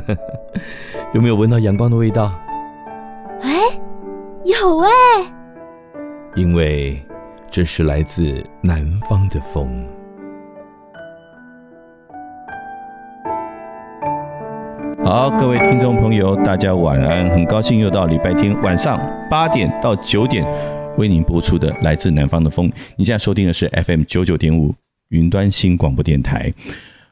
有没有闻到阳光的味道？哎，有哎。因为这是来自南方的风。好，各位听众朋友，大家晚安。很高兴又到礼拜天晚上八点到九点。为您播出的来自南方的风，你现在收听的是 FM 九九点五云端新广播电台。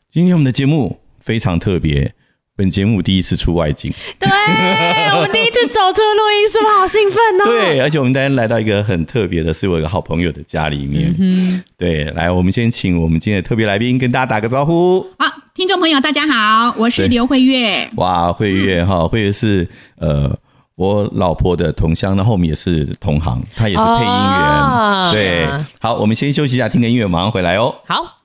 今天我们的节目非常特别，本节目第一次出外景，对，我们第一次走出录音室，是不是好兴奋哦？对，而且我们今天来到一个很特别的，是我一个好朋友的家里面。嗯，对，来，我们先请我们今天的特别来宾跟大家打个招呼。好，听众朋友大家好，我是刘慧月。哇，慧月哈，慧月是呃。我老婆的同乡，那后面也是同行，她也是配音员。哦、对，好，我们先休息一下，听个音乐，马上回来哦。好。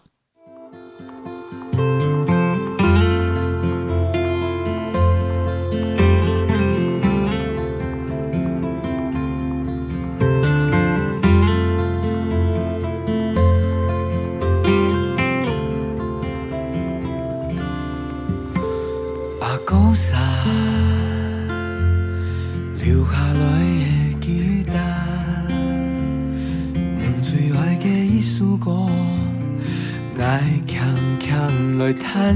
来叹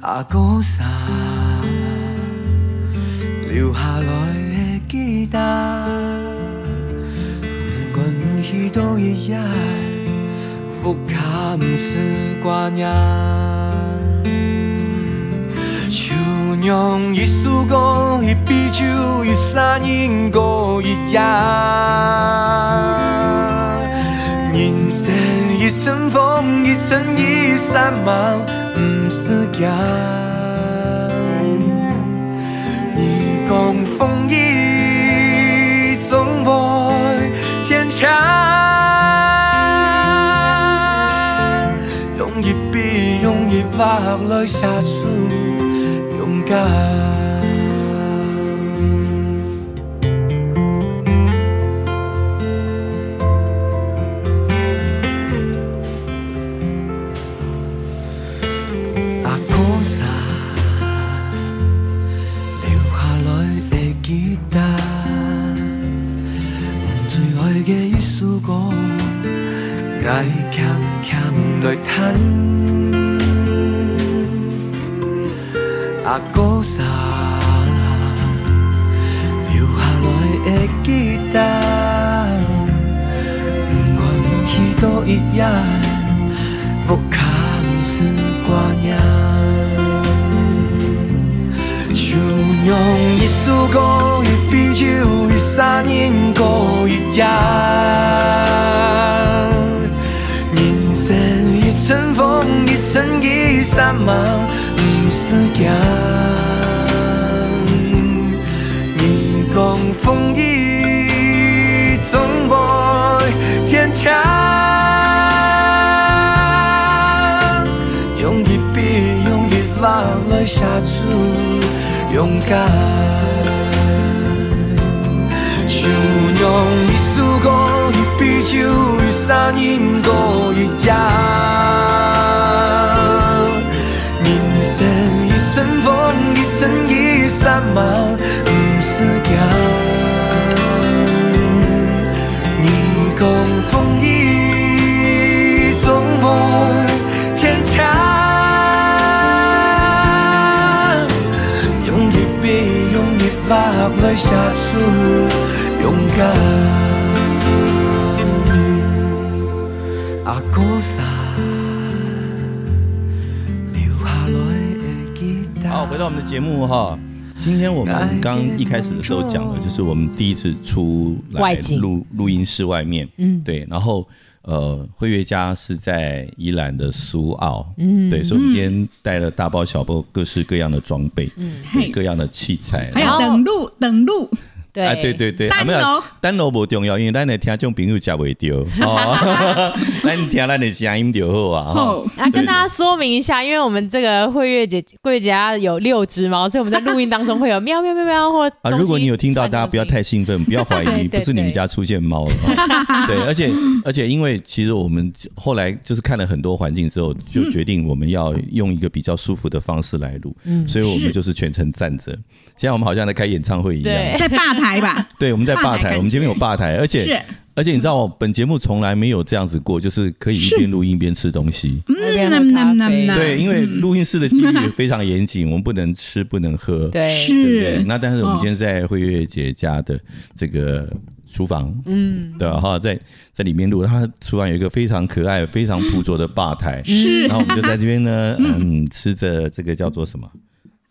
阿哥啥留下来的吉他，不管去多一夜，复卡不是挂念。就让一首歌，一杯酒，一声音过一夜。一阵风，一阵雨，三毛。不是假，你讲风雨总会天长，用一笔用一画来写出勇敢。爱强强来弹，阿哥啥留下来的吉他，不管去多一夜，不卡不是挂念。就用一首歌，一杯酒，一三年过一日。人生。一阵风，一阵雨，三毛不是假。你讲风雨总会天长，用一笔用一画来写出勇敢。用一首歌，一杯酒，一声音过一夜。三毛不是假，你讲风雨总会天长，用一笔用一画。来写出啊。好，回到我们的节目哈。今天我们刚一开始的时候讲了，就是我们第一次出来录录音室外面，嗯，对，然后呃，辉月家是在宜兰的苏澳，嗯，对，所以我们今天带了大包小包各式各样的装备，嗯，对，各样的器材，还有等路等路。对啊，对对对，单楼单楼不重要，因为咱的听众朋友吃不到，哦，咱听咱的声音就好啊。好，来跟大家说明一下，因为我们这个慧月姐、桂月姐家有六只猫，所以我们在录音当中会有喵喵喵喵或啊。如果你有听到，大家不要太兴奋，不要怀疑，不是你们家出现猫了。对，而且而且，因为其实我们后来就是看了很多环境之后，就决定我们要用一个比较舒服的方式来录，嗯，所以我们就是全程站着，现在我们好像在开演唱会一样，在霸。台吧，对，我们在吧台，我们前面有吧台，而且而且你知道，本节目从来没有这样子过，就是可以一边录音一边吃东西。嗯，对，因为录音室的纪律非常严谨，我们不能吃，不能喝，对，对不对？那但是我们今天在慧月姐家的这个厨房，嗯，对哈，在在里面录，他厨房有一个非常可爱、非常朴拙的吧台，是，然后我们就在这边呢，嗯，吃着这个叫做什么？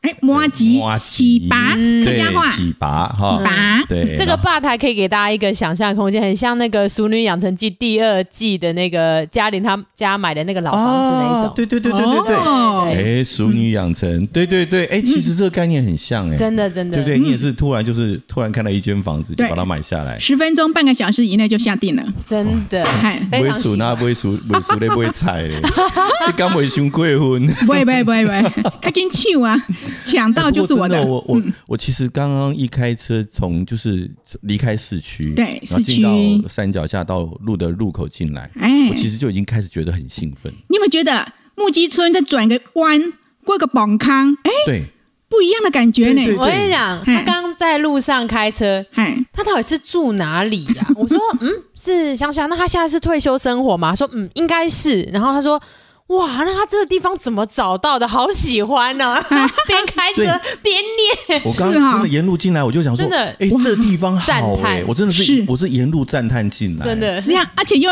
哎，麻糬糬粑，客家话。糬粑哈，糬粑。对，这个吧台可以给大家一个想象空间，很像那个《熟女养成记》第二季的那个嘉玲他家买的那个老房子那一种。对对对对对对。哎，《熟女养成》，对对对，哎，其实这个概念很像哎，真的真的，对不对？你也是突然就是突然看到一间房子，就把它买下来，十分钟半个小时以内就下定了，真的。不会数那不会数，不会数的不会踩嘞，你敢不会想过婚？不会不会不会。不会，赶 紧抢啊，抢到就。是我的，我我我其实刚刚一开车从就是离开市区，对，然后进到山脚下到路的入口进来，哎，我其实就已经开始觉得很兴奋。你有没有觉得木屐村在转个弯过个舫坑？哎，对，不一样的感觉呢。我跟你讲，他刚刚在路上开车，他到底是住哪里呀？我说，嗯，是乡下。那他现在是退休生活吗？他说，嗯，应该是。然后他说。哇，那他这个地方怎么找到的？好喜欢呢、啊，边开车边念。我刚刚真的沿路进来，我就想说，真的，哎、欸，这个地方好哎、欸，我真的是，是。我是沿路赞叹进来，真的，这样，而且又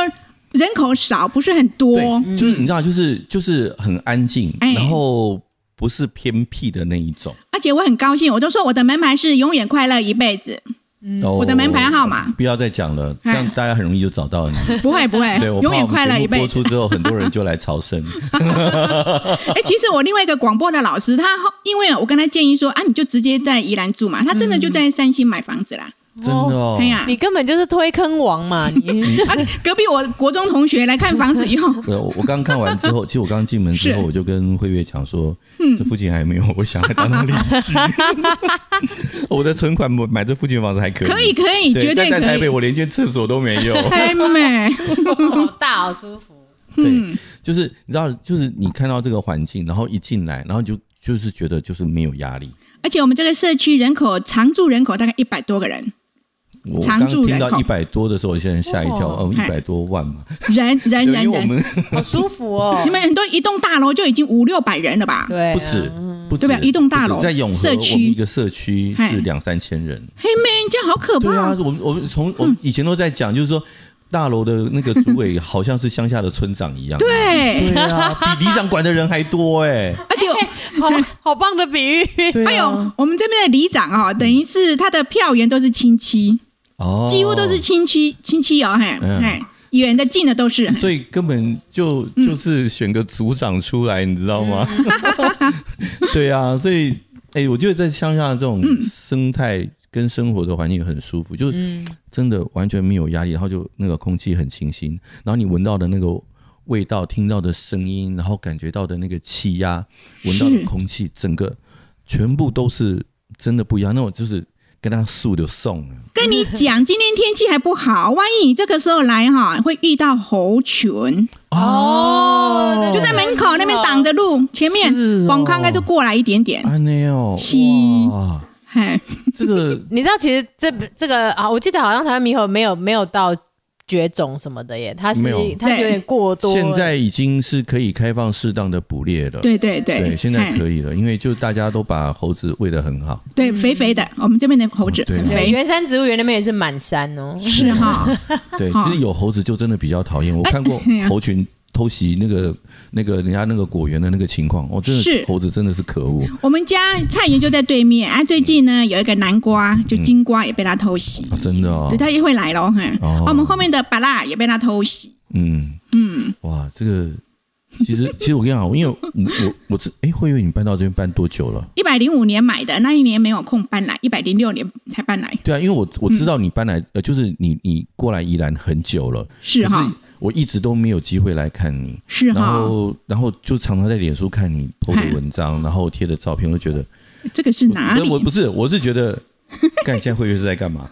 人口少，不是很多，就是你知道，就是就是很安静，然后不是偏僻的那一种。而且我很高兴，我都说我的门牌是永远快乐一辈子。嗯，我的门牌号码不要再讲了，这样大家很容易就找到你。不会不会，对，我永远快乐一辈子。播出之后，很多人就来朝圣。哎，其实我另外一个广播的老师，他因为我跟他建议说啊，你就直接在宜兰住嘛，他真的就在三星买房子啦。真的哦，哎呀，你根本就是推坑王嘛！你。隔壁我国中同学来看房子以后，我我刚看完之后，其实我刚进门之后，我就跟慧月讲说，这附近还没有，我想来到那里。我的存款买这附近房子还可以，可以可以，绝对在台北，我连间厕所都没有，太美，好大，好舒服。对，就是你知道，就是你看到这个环境，然后一进来，然后就就是觉得就是没有压力，而且我们这个社区人口常住人口大概一百多个人。我刚听到一百多的时候，我现在吓一跳，哦，一百多万嘛，人人人 人，好舒服哦！你们很多一栋大楼就已经五六百人了吧？对，不止，不止，一栋大楼在永和社区，一个社区是两三千人。嘿妹，这样好可怕！对啊，我们我们从我们以前都在讲，就是说大楼的那个主委好像是乡下的村长一样，对。对啊，比里长管的人还多哎，而且好好棒的比喻。还有我们这边的里长啊，等于是他的票源都是亲戚。哦，几乎都是亲戚亲戚哦，嘿，嘿，远的近的都是，所以根本就就是选个组长出来，你知道吗？对啊，所以哎，我觉得在乡下这种生态跟生活的环境很舒服，就真的完全没有压力，然后就那个空气很清新，然后你闻到的那个味道，听到的声音，然后感觉到的那个气压，闻到的空气，整个全部都是真的不一样，那种就是。跟他树就送。了。跟你讲，今天天气还不好，万一你这个时候来哈，会遇到猴群。哦，就在门口那边挡着路，前面广康该就过来一点点。啊，没有，哇，嘿，这个 你知道，其实这这个啊，我记得好像台湾猕猴没有没有到绝种什么的耶，它是它是有点过多。现在已经是可以开放适当的捕猎了。对对对，对，现在可以了，因为就大家都把猴子喂得很好。对，肥肥的，我们这边的猴子很肥。原山植物园那边也是满山哦。是哈。对，其实有猴子就真的比较讨厌。我看过猴群。偷袭那个那个人家那个果园的那个情况，哦，真的是。猴子真的是可恶。我们家菜园就在对面啊，最近呢有一个南瓜，就金瓜也被他偷袭，嗯。啊，真的哦，对，他也会来喽，哈，哦，我们后面的巴拉也被他偷袭，嗯。嗯，哇，这个其实 其实我跟你讲，因为我我我这哎，慧慧你搬到这边搬多久了？一百零五年买的，那一年没有空搬来，一百零六年才搬来。对啊，因为我我知道你搬来，呃，就是你你过来宜兰很久了，是哈。我一直都没有机会来看你，是哈，然后然后就常常在脸书看你 PO 的文章，然后贴的照片，我就觉得这个是哪里？我不是，我是觉得，看你现在慧慧是在干嘛？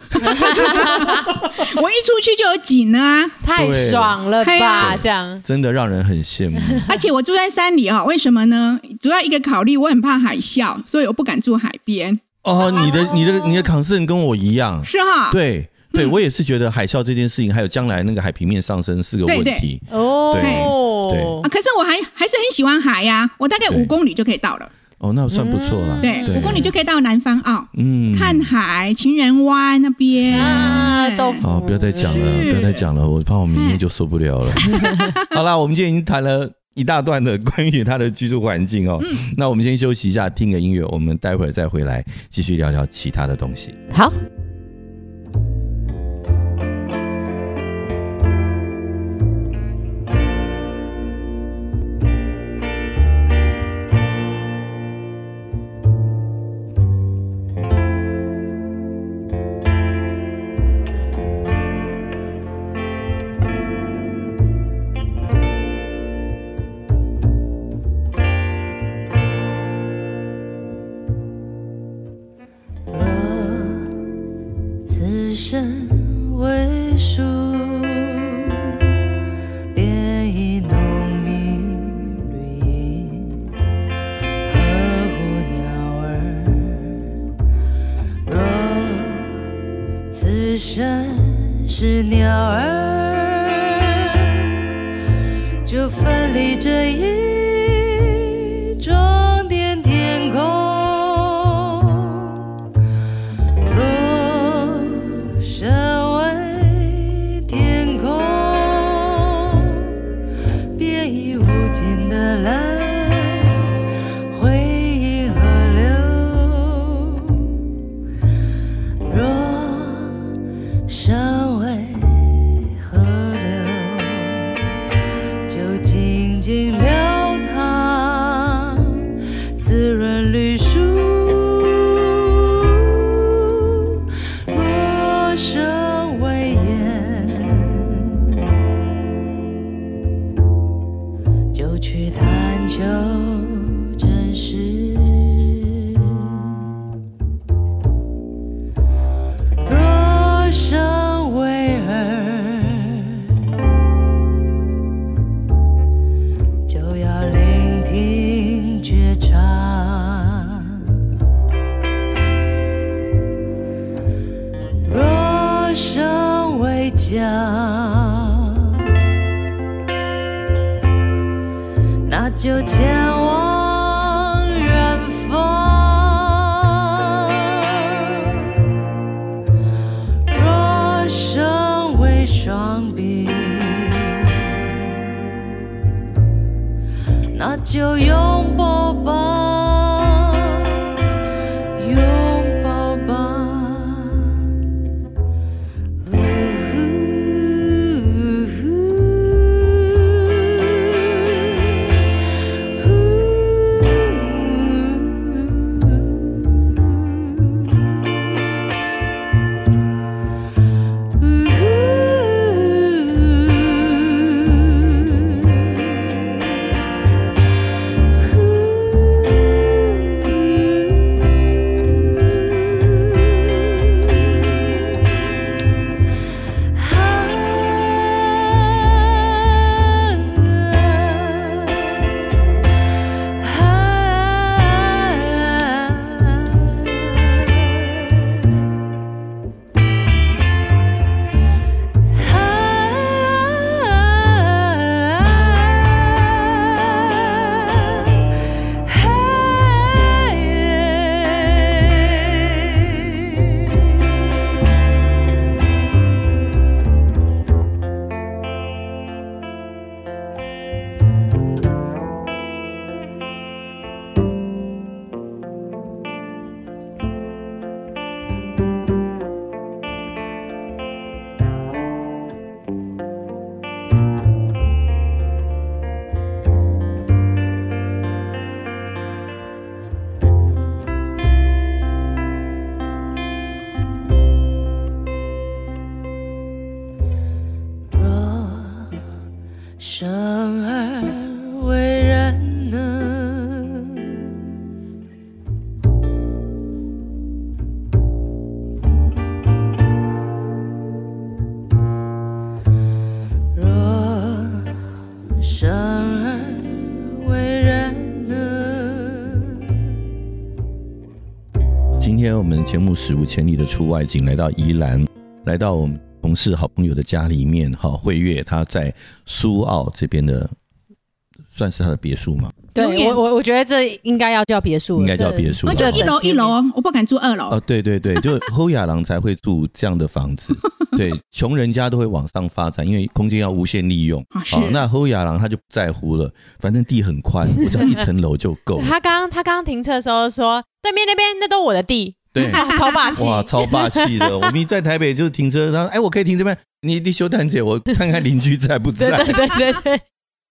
我一出去就有景啊，太爽了吧？这样真的让人很羡慕。而且我住在山里哈，为什么呢？主要一个考虑，我很怕海啸，所以我不敢住海边。哦，你的你的你的 concern 跟我一样，是哈，对。对，我也是觉得海啸这件事情，还有将来那个海平面上升是个问题。哦，对对。可是我还还是很喜欢海呀，我大概五公里就可以到了。哦，那算不错了。对，五公里就可以到南方澳，嗯，看海，情人湾那边啊，都。好，不要再讲了，不要再讲了，我怕我明天就受不了了。好啦，我们今天已经谈了一大段的关于他的居住环境哦。那我们先休息一下，听个音乐，我们待会儿再回来继续聊聊其他的东西。好。史无前例的出外景，来到宜兰，来到我们同事好朋友的家里面，哈，慧月他在苏澳这边的，算是他的别墅吗？对我我我觉得这应该要叫别墅，应该叫别墅。就一楼一楼，我不敢住二楼。哦，对对对，就 侯亚郎才会住这样的房子。对，穷人家都会往上发展，因为空间要无限利用。好、哦，那侯亚郎他就不在乎了，反正地很宽，我只要一层楼就够。他刚刚他刚刚停车的时候说，对面那边那都我的地，对，超霸气，哇，超霸气的。我们在台北就是停车，然后，哎，我可以停这边，你你休谈姐，我 看看邻居在不在。对对对对。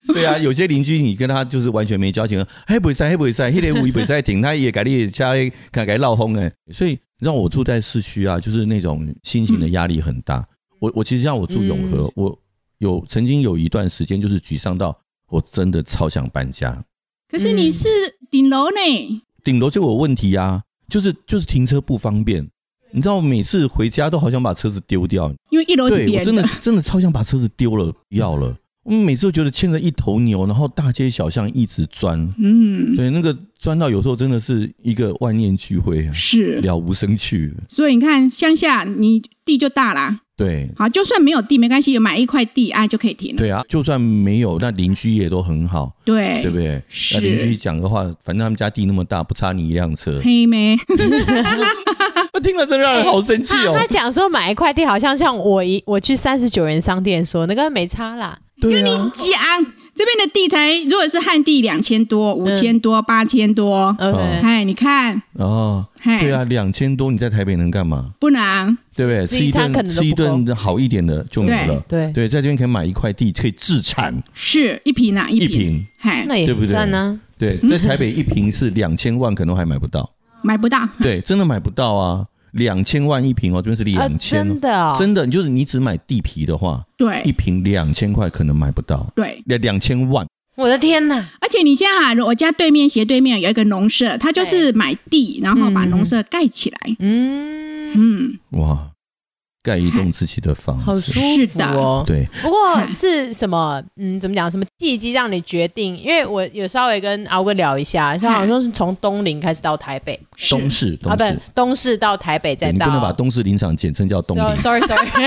对啊，有些邻居你跟他就是完全没交情，嘿不会塞，嘿不会塞，嘿连五一不会塞停，他也改你加改改闹轰哎，所以让我住在市区啊，就是那种心情的压力很大。我我其实像我住永和，我有曾经有一段时间就是沮丧到我真的超想搬家。可是你是顶楼呢？顶楼就有问题啊，就是就是停车不方便。你知道我每次回家都好想把车子丢掉，因为一楼是别人的。我真的真的超想把车子丢了，不要了。我们每次都觉得牵着一头牛，然后大街小巷一直钻，嗯，对，那个钻到有时候真的是一个万念俱灰，是了无生趣。所以你看乡下，你地就大啦，对，好，就算没有地没关系，有买一块地啊就可以停了。对啊，就算没有，那邻居也都很好，对，对不对？是。那邻居讲的话，反正他们家地那么大，不差你一辆车。黑妹，我听了真让人好生气哦。他讲说买一块地，好像像我一我去三十九元商店说那个没差啦。对啊、跟你讲，这边的地才如果是旱地两千多、五千多、八千多，哎，你看。哦，对啊，两千多，你在台北能干嘛？不能，对不对？吃一顿吃一顿好一点的就没了。对。对，在这边可以买一块地，可以自产，是一平啊，一平，嗨，那也对不对？呢？对，在台北一平是两千万，可能还买不到，买不到，对，真的买不到啊。两千万一平哦，这边是两千，真的，哦，真的，就是你只买地皮的话，对，一平两千块可能买不到，对，两两千万，我的天呐！而且你现在哈，我家对面斜对面有一个农舍，他就是买地，然后把农舍盖起来，嗯。嗯，哇。盖一栋自己的房子，好舒服哦。对，不过是什么？嗯，怎么讲？什么契机让你决定？因为我有稍微跟敖哥聊一下，他好像是从东林开始到台北，东市，啊，不，东势到台北，再到。你不能把东市林场简称叫东林。Sorry，Sorry。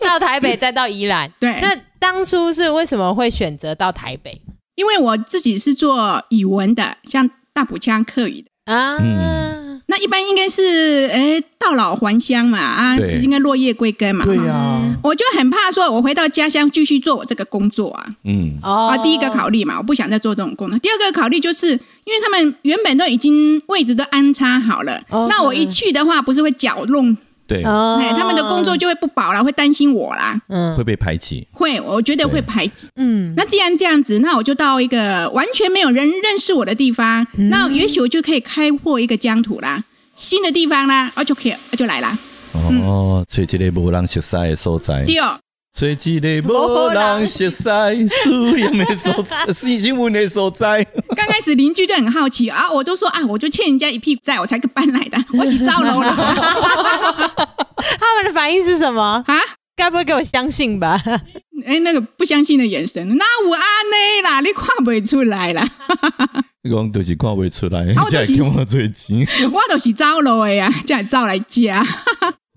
到台北，再到宜兰。对。那当初是为什么会选择到台北？因为我自己是做语文的，像大埔腔客语的啊。嗯。那一般应该是，哎，到老还乡嘛，啊，对应该落叶归根嘛。对呀、啊，我就很怕说，我回到家乡继续做我这个工作啊。嗯，啊，第一个考虑嘛，我不想再做这种工作。第二个考虑就是，因为他们原本都已经位置都安插好了，哦、那我一去的话，不是会搅乱。对，哎，他们的工作就会不保了，会担心我啦，嗯，会被排挤，会，我觉得会排挤，嗯，那既然这样子，那我就到一个完全没有人认识我的地方，嗯、那也许我就可以开阔一个疆土啦，新的地方啦，我就可以，就来啦。哦，找一个无人熟悉的所在，对，找一个无人熟悉思念的所在，新新闻的所在。刚开始邻居就很好奇啊，我就说啊，我就欠人家一屁股债，我才搬来的，我是招楼了。他们的反应是什么啊？该不会给我相信吧？哎、欸，那个不相信的眼神，那我安内啦，你看不出来啦。你讲都是看不出来，这还跟我最近，我都是招楼的呀，这样招来家。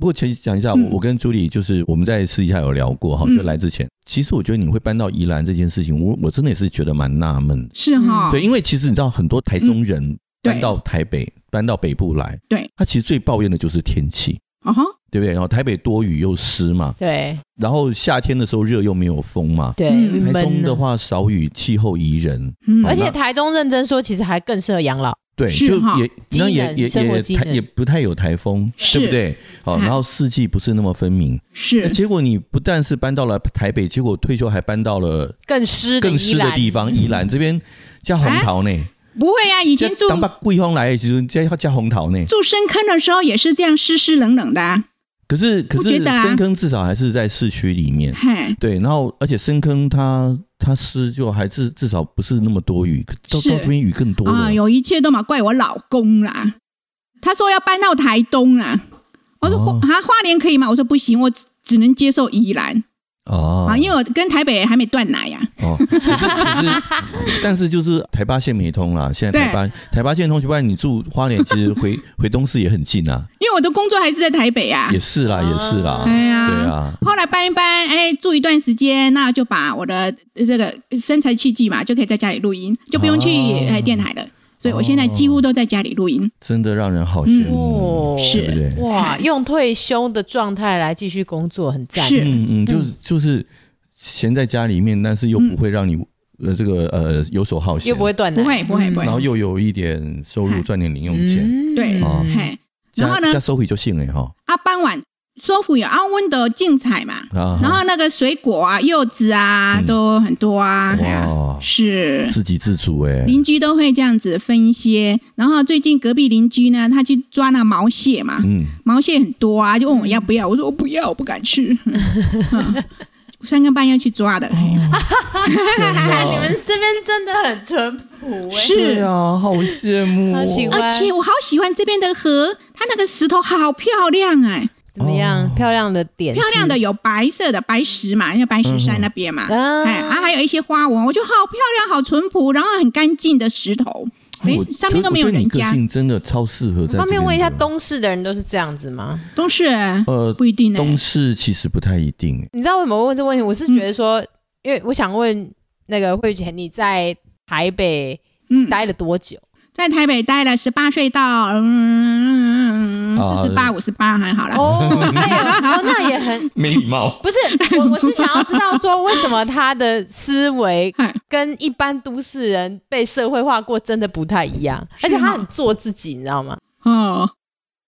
不过，其实讲一下，我跟朱莉就是我们在私底下有聊过哈，就来之前，其实我觉得你会搬到宜兰这件事情，我我真的也是觉得蛮纳闷。是哈，对，因为其实你知道，很多台中人搬到台北，搬到北部来，对，他其实最抱怨的就是天气，啊哈，对不对？然后台北多雨又湿嘛，对，然后夏天的时候热又没有风嘛，对，台中的话少雨，气候宜人，而且台中认真说，其实还更适合养老。对，就也那也也也台也不太有台风，对不对？好，然后四季不是那么分明。是，结果你不但是搬到了台北，结果退休还搬到了更湿更湿的地方，宜兰这边叫红桃呢？不会啊，以前住当把桂芳来，其实叫叫红桃呢。住深坑的时候也是这样湿湿冷冷的。可是可是深坑至少还是在市区里面，对，然后而且深坑它。它湿就还是至少不是那么多雨，到到这边雨更多啊！有一切都嘛怪我老公啦。他说要搬到台东啦，我说啊花莲可以吗？我说不行，我只能接受宜兰。哦，啊，因为我跟台北还没断奶呀。哦，可是可是，但是就是台八线没通啦。现在台八台八线通，就不然你住花莲，其实回 回东势也很近啊。因为我的工作还是在台北啊。也是啦，也是啦。对呀，对啊。后来搬一搬，哎，住一段时间，那就把我的这个身材器具嘛，就可以在家里录音，就不用去电台了。所以我现在几乎都在家里录音，真的让人好羡慕，是对不对？哇，用退休的状态来继续工作，很赞。是，嗯嗯，就是就是闲在家里面，但是又不会让你呃这个呃游手好闲，又不会断，不会不会不会，然后又有一点收入，赚点零用钱，对啊，然后呢，加收回就行了哈。啊，傍晚。舒服有啊，温的竞彩嘛，然后那个水果啊、柚子啊都很多啊，是。自给自足哎。邻居都会这样子分一些，然后最近隔壁邻居呢，他去抓那毛蟹嘛，毛蟹很多啊，就问我要不要，我说我不要，我不敢吃。三更半夜去抓的，你们这边真的很淳朴，是。啊，好羡慕，而且我好喜欢这边的河，它那个石头好漂亮哎。怎么样？哦、漂亮的点，漂亮的有白色的白石嘛，因为白石山那边嘛，嗯、哎，啊，还有一些花纹，我觉得好漂亮，好淳朴，然后很干净的石头，哎，上面都没有人家，真的超适合在。方便问一下，东市的人都是这样子吗？东市，呃，不一定、欸。东市其实不太一定。你知道为什么我问这个问题？我是觉得说，嗯、因为我想问那个慧姐，你在台北嗯待了多久？在台北待了十八岁到嗯四十八五十八还好啦。哦，那也很没礼貌。不是，我我是想要知道说，为什么他的思维 跟一般都市人被社会化过真的不太一样，而且他很做自己，你知道吗？哦。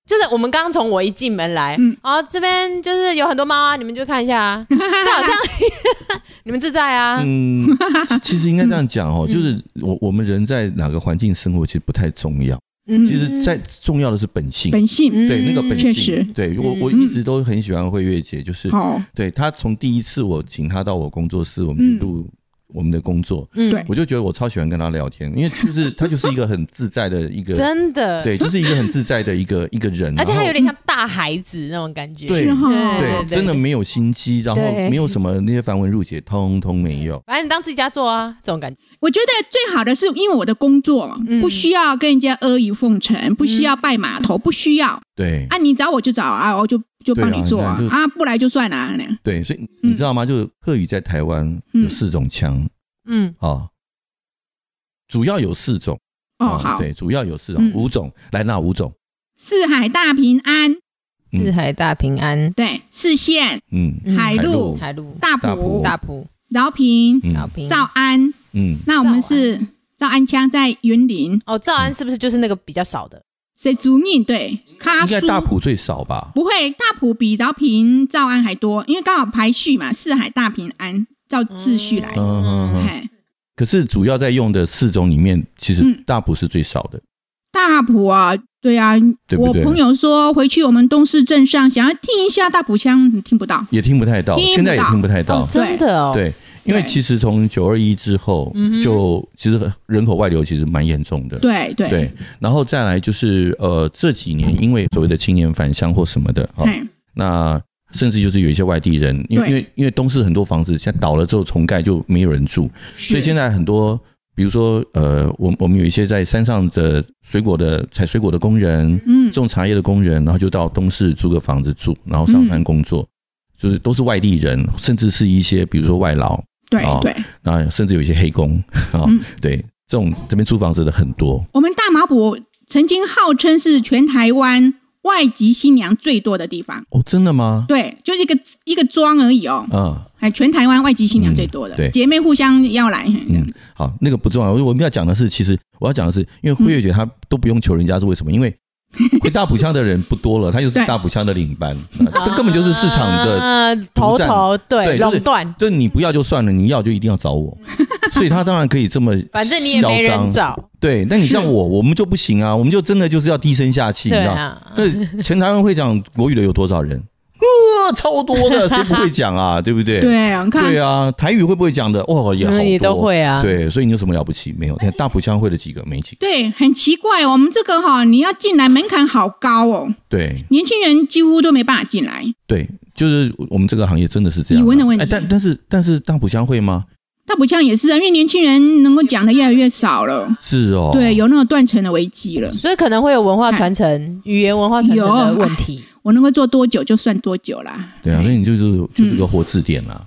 就是我们刚刚从我一进门来，嗯，啊，这边就是有很多猫啊，你们就看一下啊，就好像 你们自在啊。嗯，其实应该这样讲哦，就是我我们人在哪个环境生活其实不太重要，嗯，其实在重要的是本性，本性，对那个本性，对我我一直都很喜欢慧月姐，就是，对她从第一次我请她到我工作室，我们去录。我们的工作，嗯，对，我就觉得我超喜欢跟他聊天，因为就是他就是一个很自在的一个，真的，对，就是一个很自在的一个 一个人，而且他有点像大孩子那种感觉，对，对，真的没有心机，然后没有什么那些繁文缛节，通通没有。反正你当自己家做啊，这种感觉。我觉得最好的是因为我的工作不需要跟人家阿谀奉承，不需要拜码头，不需要。对，啊，你找我就找啊，我就就帮你做啊，啊，不来就算了。对，所以你知道吗？就是客语在台湾有四种腔。嗯，啊，主要有四种。哦，好，对，主要有四种，五种，来那五种？四海大平安，四海大平安，对，四县，嗯，海陆，海陆，大埔，大埔，饶平，饶平，诏安，嗯，那我们是诏安。腔在云林，哦，诏安是不是就是那个比较少的？谁主念？对，应该大埔最少吧？不会，大埔比饶平、兆安还多，因为刚好排序嘛，四海大平安。照秩序来，嗯，可是主要在用的四种里面，其实大埔是最少的。大埔啊，对啊，我朋友说回去我们东市镇上，想要听一下大埔腔，你听不到，也听不太到，现在也听不太到，真的哦。对，因为其实从九二一之后，就其实人口外流其实蛮严重的。对对。对，然后再来就是呃这几年因为所谓的青年返乡或什么的，哈，那。甚至就是有一些外地人，因为因为因为东市很多房子现在倒了之后重盖就没有人住，所以现在很多，比如说呃，我我们有一些在山上的水果的采水果的工人，嗯，种茶叶的工人，然后就到东市租个房子住，然后上山工作，就是都是外地人，甚至是一些比如说外劳，对对，啊，甚至有一些黑工啊，对，这种这边租房子的很多。我们大麻埔曾经号称是全台湾。外籍新娘最多的地方哦，真的吗？对，就一个一个庄而已哦。嗯，还全台湾外籍新娘最多的，对，姐妹互相要来。嗯，好，那个不重要。我我们要讲的是，其实我要讲的是，因为慧月姐她都不用求人家是为什么？因为 会大埔乡的人不多了，他又是大埔乡的领班，这根本就是市场的头头，对，垄断。对，你不要就算了，你要就一定要找我。所以他当然可以这么，反正你也没人找。对，那你像我，我们就不行啊，我们就真的就是要低声下气，你知道？那全台湾会讲国语的有多少人？超多的，谁不会讲啊？对不对？对啊，看对啊，台语会不会讲的？哦，也好多，也都会啊。对，所以你有什么了不起？没有，看大埔乡会的几个，没几个。对，很奇怪，我们这个哈，你要进来门槛好高哦。对，年轻人几乎都没办法进来。对，就是我们这个行业真的是这样。语文的问题。哎，但但是但是大埔乡会吗？大埔腔也是啊，因为年轻人能够讲的越来越少了。是哦，对，有那种断层的危机了，所以可能会有文化传承、语言文化传承的问题。我能够做多久就算多久啦。对啊，所以你就是就是个活字典啦。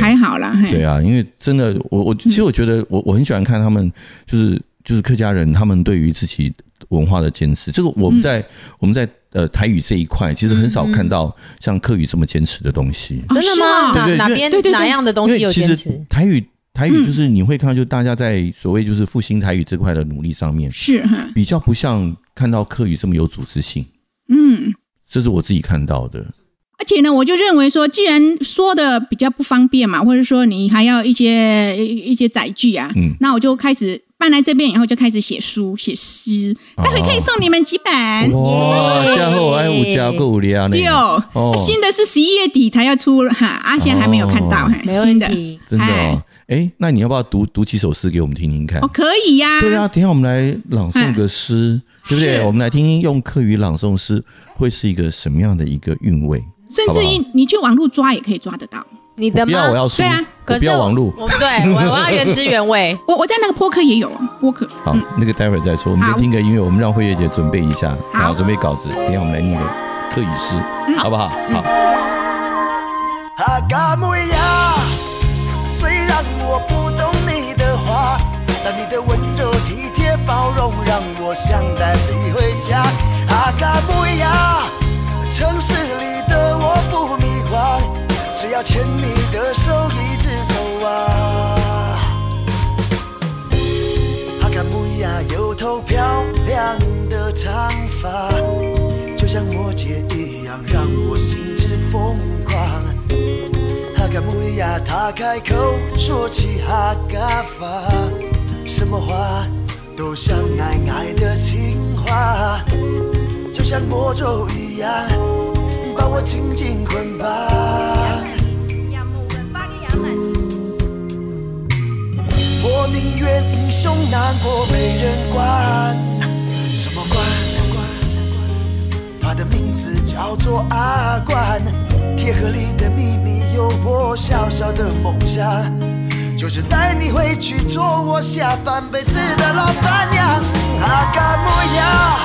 还好啦。对啊，因为真的，我我其实我觉得我我很喜欢看他们，就是就是客家人他们对于自己文化的坚持。这个我们在我们在呃台语这一块，其实很少看到像客语这么坚持的东西。真的吗？对对，哪边哪样的东西有坚持？台语。台语就是你会看到，就大家在所谓就是复兴台语这块的努力上面，是比较不像看到客语这么有组织性。嗯，这是我自己看到的。而且呢，我就认为说，既然说的比较不方便嘛，或者说你还要一些一些载具啊，嗯，那我就开始搬来这边以后就开始写书写诗，待会可以送你们几本。哇，家后爱五家够厉对哦，新的是十一月底才要出哈，阿贤还没有看到，新的。真的。哎，那你要不要读读几首诗给我们听听看？哦，可以呀。对啊，等下我们来朗诵个诗，对不对？我们来听听用课语朗诵诗会是一个什么样的一个韵味。甚至于你去网络抓也可以抓得到。你的吗？不要，我要书。对啊，可不要网络。我对我我要 原汁原味。我我在那个播客也有播客。好，那个待会儿再说。我们先听个音乐，我们让慧月姐准备一下，然后，准备稿子。等下我们来念个课语诗，好不好？好。我想带你回家。阿卡姆亚，城市里的我不迷惘，只要牵你的手一直走啊。阿卡姆亚有头漂亮的长发，就像摩羯一样，让我心之疯狂。哈嘎木亚，他开口说起哈嘎法，什么话都像爱爱的情话，就像魔咒一样，把我紧紧捆绑。我宁愿英雄难过没人管，什么管？他的名字叫做阿关，铁盒里的秘密。有我小小的梦想，就是带你回去做我下半辈子的老板娘。阿嘎木呀，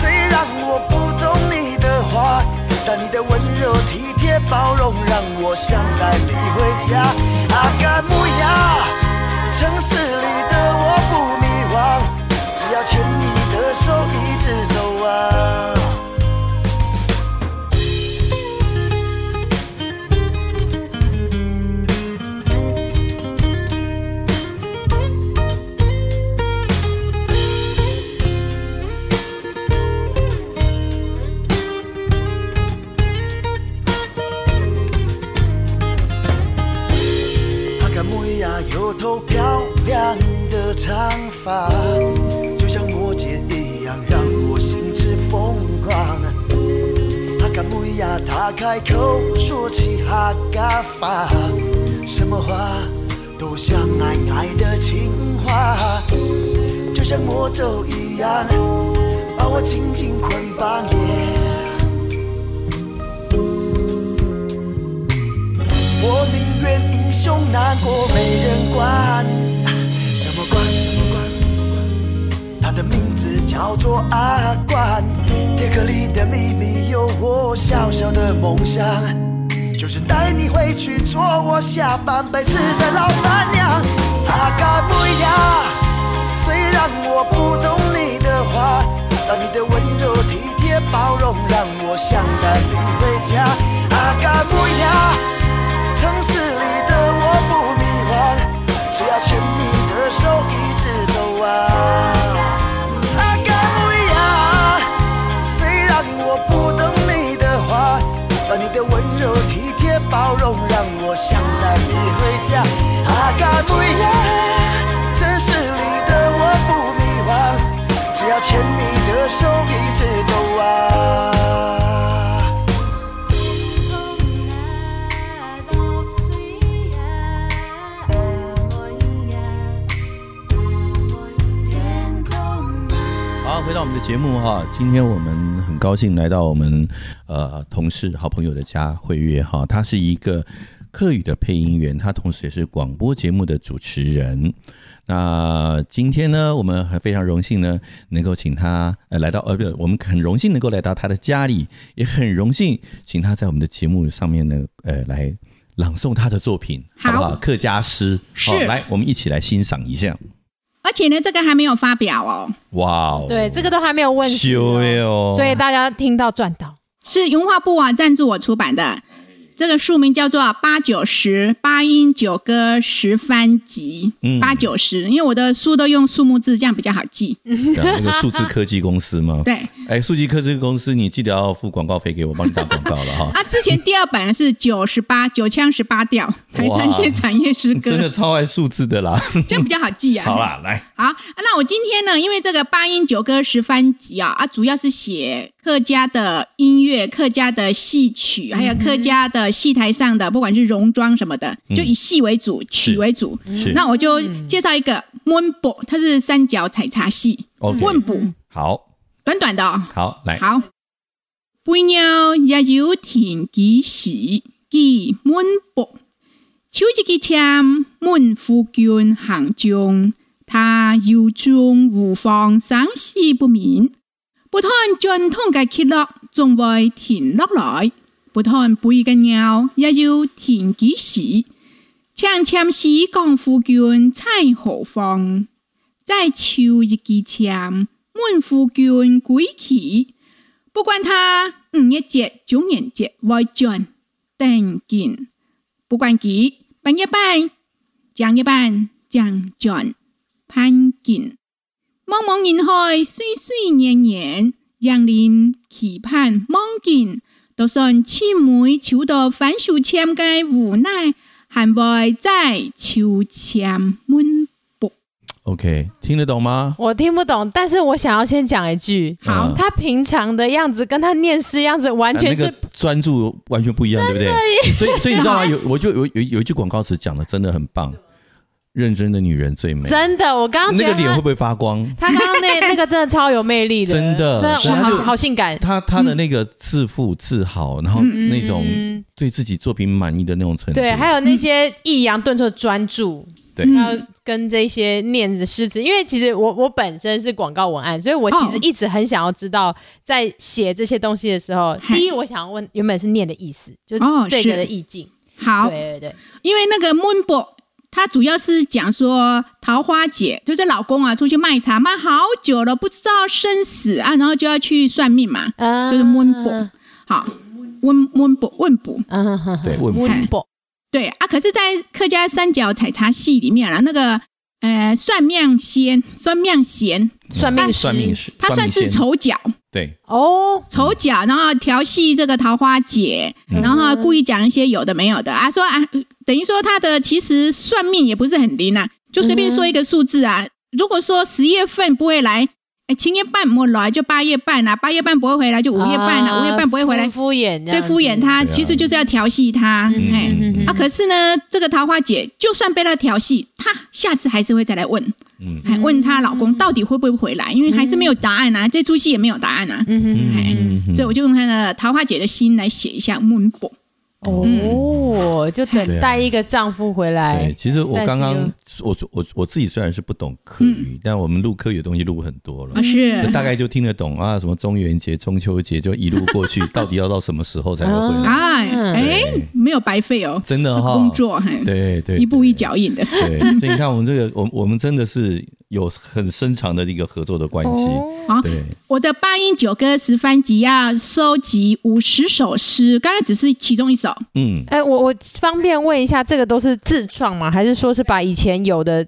虽然我不懂你的话，但你的温柔体贴包容，让我想带你回家。阿嘎木呀，城市里发，就像摩羯一样，让我心之疯狂。哈卡姆亚，他开口说起哈嘎法，什么话都像爱爱的情话，就像魔咒一样，把我紧紧捆绑。我宁愿英雄难过没人管，他的名字叫做阿关，铁盒里的秘密有我小小的梦想，就是带你回去做我下半辈子的老板娘。阿卡姆亚，虽然我不懂你的话，但你的温柔体贴包容，让我想带你回家。阿卡姆亚。城市里的我不迷惘，只要牵你的手一直走啊。柔体贴包容，让我想带你回家。阿卡姆亚，的节目哈，今天我们很高兴来到我们呃同事好朋友的家慧月哈，他是一个客语的配音员，他同时也是广播节目的主持人。那今天呢，我们还非常荣幸呢，能够请他呃来到呃不，我们很荣幸能够来到他的家里，也很荣幸请他在我们的节目上面呢，呃来朗诵他的作品，好，好不好？客家诗是，来，我们一起来欣赏一下。而且呢，这个还没有发表哦。哇哦，对，这个都还没有问世哦，所以大家听到赚到。是文化部啊赞助我出版的。这个书名叫做《八九十八音九歌十番集》，八九十，因为我的书都用数目字，这样比较好记。那个数字科技公司吗？对，哎，数字科技公司，你记得要付广告费给我，帮你打广告了哈。啊，之前第二版是九十八九腔十八调台三线产业诗歌，真的超爱数字的啦，这样比较好记啊。好啦，来，好，那我今天呢，因为这个八音九歌十番集啊，啊，主要是写客家的音乐、客家的戏曲，还有客家的。戏台上的不管是戎装什么的，就以戏为主，嗯、曲为主。那我就介绍一个闷步，它是三角采茶戏。闷步好，短短的哦。好，来好。飞鸟也有田鸡时，记闷步。秋季嘅枪，闷夫君行中，他有中无妨，生死不明。不谈传统嘅吉乐，总为田乐来。不谈背嘅鸟，也要田几时？长枪时讲夫君在何方？在秋日之前，问夫君归期。不管他五一节、中元节，外转等见。不管佢半夜半、将一半、将转盼见。茫茫人海，岁岁年年，让人期盼望见。就算青梅求到番薯签嘅无奈，还会在秋千闷步。OK，听得懂吗？我听不懂，但是我想要先讲一句。好，他平常的样子跟他念诗样子完全是专注，完全不一样，对不对？所以，所以你知道吗？有，我就有有有一句广告词讲的真的很棒。认真的女人最美，真的。我刚刚那个脸会不会发光？她刚刚那 那个真的超有魅力的，真的，真的，好好性感。她她的那个自负自豪，然后那种对自己作品满意的那种程度，对，还有那些抑扬顿挫的专注，对，还有跟这些念的诗词。因为其实我我本身是广告文案，所以我其实一直很想要知道，在写这些东西的时候，第一我想要问，原本是念的意思，就是这个的意境。好，对对对，因为那个 moonbook 他主要是讲说桃花姐，就是老公啊出去卖茶卖好久了，不知道生死啊，然后就要去算命嘛，啊、就是问卜，好问问卜问卜，对问卜，对啊。可是，在客家三角采茶戏里面啊，那个呃算命仙、算命贤、算命算命师，他算是丑角，对。哦，丑角，然后调戏这个桃花姐，然后故意讲一些有的没有的。啊，说啊。等于说他的其实算命也不是很灵啊，就随便说一个数字啊。嗯、如果说十月份不会来，哎，七月半没来就八月半啊，八月半不会回来就五月半啊，五、啊、月半不会回来。敷衍，对，敷衍他，其实就是要调戏他。嗯、哎，嗯嗯、啊，可是呢，这个桃花姐就算被他调戏，他下次还是会再来问，嗯，还问她老公到底会不会回来，因为还是没有答案啊，这出戏也没有答案啊。嗯嗯嗯，所以我就用他的桃花姐的心来写一下闷步。哦，就等待一个丈夫回来。对，其实我刚刚我我我自己虽然是不懂客语，但我们录客语的东西录很多了，是。大概就听得懂啊，什么中元节、中秋节，就一路过去，到底要到什么时候才会回来？哎，没有白费哦，真的哈，工作对对，一步一脚印的。对，所以你看我们这个，我我们真的是有很深长的一个合作的关系。对，我的八音九歌十番集要收集五十首诗，刚才只是其中一首。嗯，哎，我我方便问一下，这个都是自创吗？还是说是把以前有的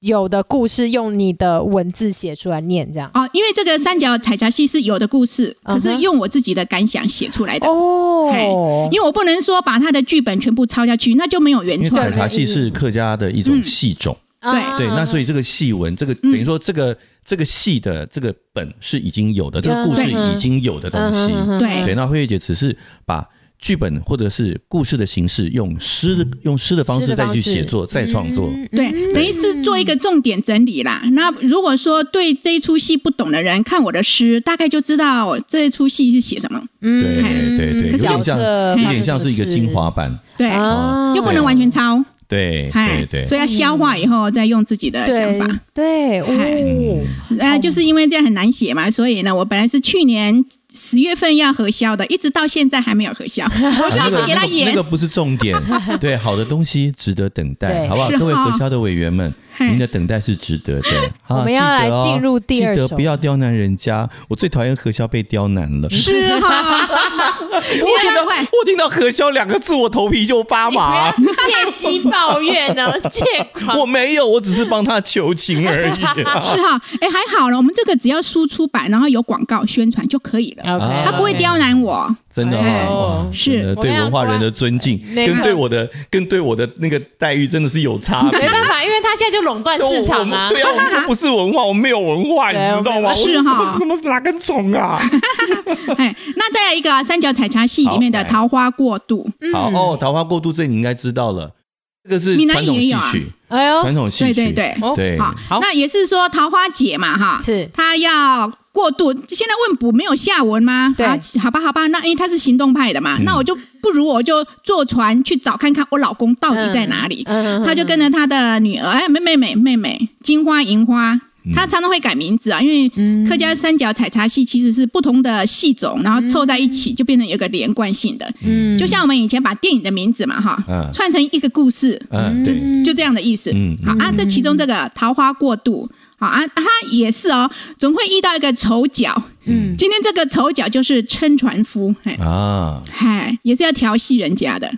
有的故事用你的文字写出来念这样？哦，因为这个三角采茶戏是有的故事，可是用我自己的感想写出来的哦。因为我不能说把他的剧本全部抄下去，那就没有原创。因为采茶戏是客家的一种戏种，嗯、对对，那所以这个戏文，这个等于说这个这个戏的这个本是已经有的，这个故事已经有的东西，对对。那慧月姐只是把。剧本或者是故事的形式，用诗用诗的方式再去写作、再创作。对，等于是做一个重点整理啦。那如果说对这一出戏不懂的人，看我的诗，大概就知道这一出戏是写什么。嗯，对对对，有点像，有点像是一个精华版。对，又不能完全抄。对对对，所以要消化以后再用自己的想法。对，哦，呃，就是因为这样很难写嘛，所以呢，我本来是去年十月份要核销的，一直到现在还没有核销。我就一直给他演，那个不是重点。对，好的东西值得等待，好不好？各位核销的委员们，您的 等待是值得的。我们要来进入第二首，记得不要刁难人家。我最讨厌何潇被刁难了。是 哈。我听到我听到何潇两个字，我头皮就发麻。借机抱怨呢？借款？我没有，我只是帮他求情而已。是哈，哎，还好了，我们这个只要输出版，然后有广告宣传就可以了。OK，他不会刁难我。真的哈，是对文化人的尊敬，跟对我的跟对我的那个待遇真的是有差别。没办法，因为他现在就垄断市场啊。对啊，我们不是文化，我们没有文化，你知道吗？是哈，什么是哪根葱啊？哎，那再来一个三角采茶戏里面的《桃花过渡》。好哦，《桃花过渡》这你应该知道了，这个是传统戏曲。哎呦，传统戏曲，对对对对。好，那也是说桃花劫嘛，哈，是他要。过渡，现在问卜没有下文吗？对，好吧，好吧，那因为他是行动派的嘛，嗯、那我就不如我就坐船去找看看我老公到底在哪里。嗯、他就跟着他的女儿，哎，妹妹妹妹妹，金花银花，嗯、他常常会改名字啊，因为客家三角采茶戏其实是不同的戏种，然后凑在一起就变成有个连贯性的。嗯，就像我们以前把电影的名字嘛，哈，嗯、串成一个故事，嗯，就就这样的意思。嗯，好啊，这其中这个桃花过渡。好啊，他也是哦，总会遇到一个丑角。嗯，今天这个丑角就是撑船夫，嘿啊，嗨，也是要调戏人家的，